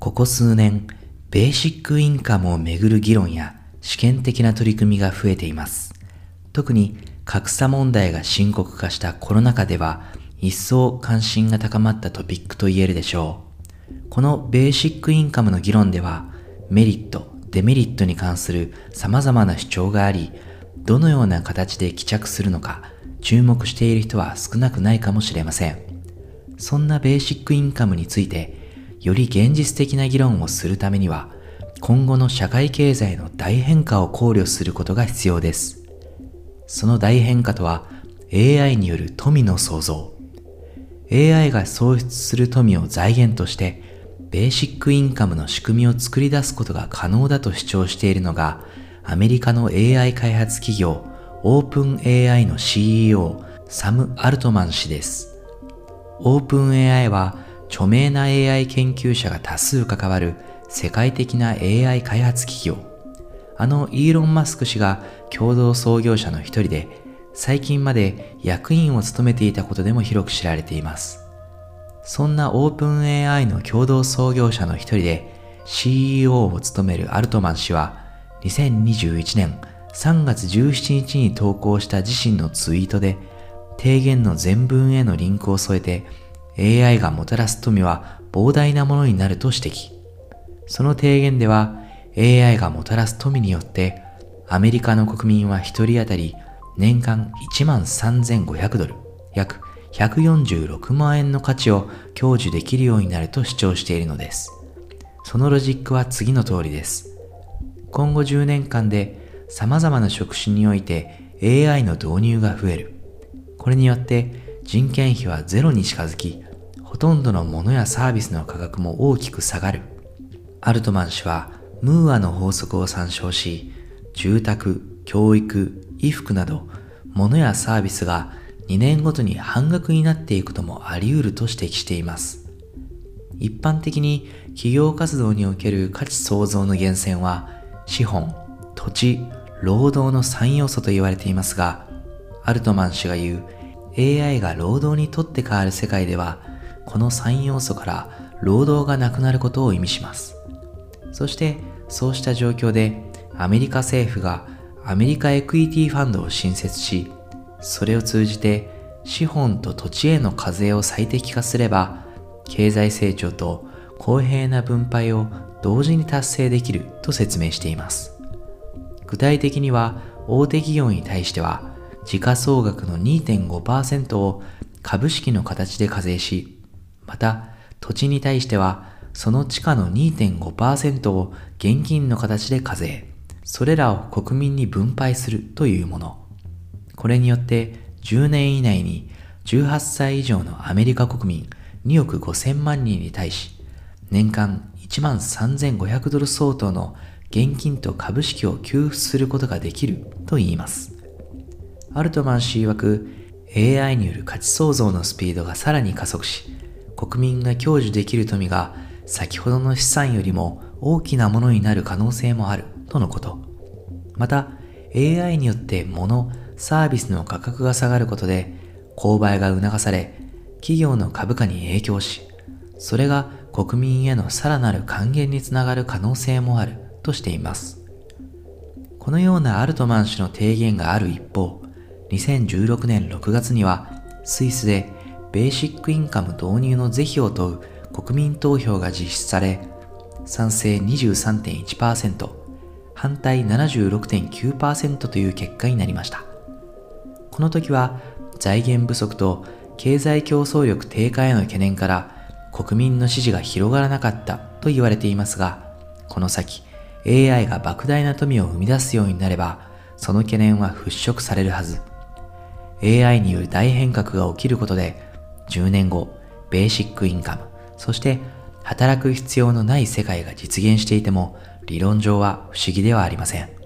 ここ数年、ベーシックインカムをめぐる議論や試験的な取り組みが増えています。特に格差問題が深刻化したコロナ禍では一層関心が高まったトピックと言えるでしょう。このベーシックインカムの議論ではメリット、デメリットに関する様々な主張があり、どのような形で帰着するのか注目している人は少なくないかもしれません。そんなベーシックインカムについてより現実的な議論をするためには、今後の社会経済の大変化を考慮することが必要です。その大変化とは、AI による富の創造。AI が創出する富を財源として、ベーシックインカムの仕組みを作り出すことが可能だと主張しているのが、アメリカの AI 開発企業、オープン AI の CEO、サム・アルトマン氏です。オープン AI は、著名な AI 研究者が多数関わる世界的な AI 開発企業。あのイーロン・マスク氏が共同創業者の一人で、最近まで役員を務めていたことでも広く知られています。そんなオープン AI の共同創業者の一人で CEO を務めるアルトマン氏は2021年3月17日に投稿した自身のツイートで提言の全文へのリンクを添えて AI がもたらす富は膨大なものになると指摘。その提言では AI がもたらす富によってアメリカの国民は1人当たり年間1万3500ドル、約146万円の価値を享受できるようになると主張しているのです。そのロジックは次の通りです。今後10年間で様々な職種において AI の導入が増える。これによって人件費はゼロに近づき、ほとんどのものやサービスの価格も大きく下がる。アルトマン氏はムーアの法則を参照し、住宅、教育、衣服など、物やサービスが2年ごとに半額になっていくこともあり得ると指摘しています。一般的に企業活動における価値創造の源泉は資本、土地、労働の3要素と言われていますが、アルトマン氏が言う AI が労働にとって変わる世界ではこの3要素から労働がなくなることを意味します。そしてそうした状況でアメリカ政府がアメリカエクイティファンドを新設し、それを通じて資本と土地への課税を最適化すれば、経済成長と公平な分配を同時に達成できると説明しています。具体的には大手企業に対しては時価総額の2.5%を株式の形で課税し、また土地に対してはその地価の2.5%を現金の形で課税、それらを国民に分配するというもの。これによって10年以内に18歳以上のアメリカ国民2億5000万人に対し、年間1万3500ドル相当の現金と株式を給付することができると言います。アルトマン氏曰く AI による価値創造のスピードがさらに加速し、国民が享受できる富が先ほどの資産よりも大きなものになる可能性もあるとのこと。また、AI によって物、サービスの価格が下がることで、購買が促され、企業の株価に影響し、それが国民へのさらなる還元につながる可能性もあるとしています。このようなアルトマン氏の提言がある一方、2016年6月にはスイスでベーシックインカム導入の是非を問う国民投票が実施され、賛成23.1%、反対76.9%という結果になりました。この時は財源不足と経済競争力低下への懸念から国民の支持が広がらなかったと言われていますが、この先 AI が莫大な富を生み出すようになれば、その懸念は払拭されるはず。AI による大変革が起きることで、10年後、ベーシックインカム、そして働く必要のない世界が実現していても、理論上は不思議ではありません。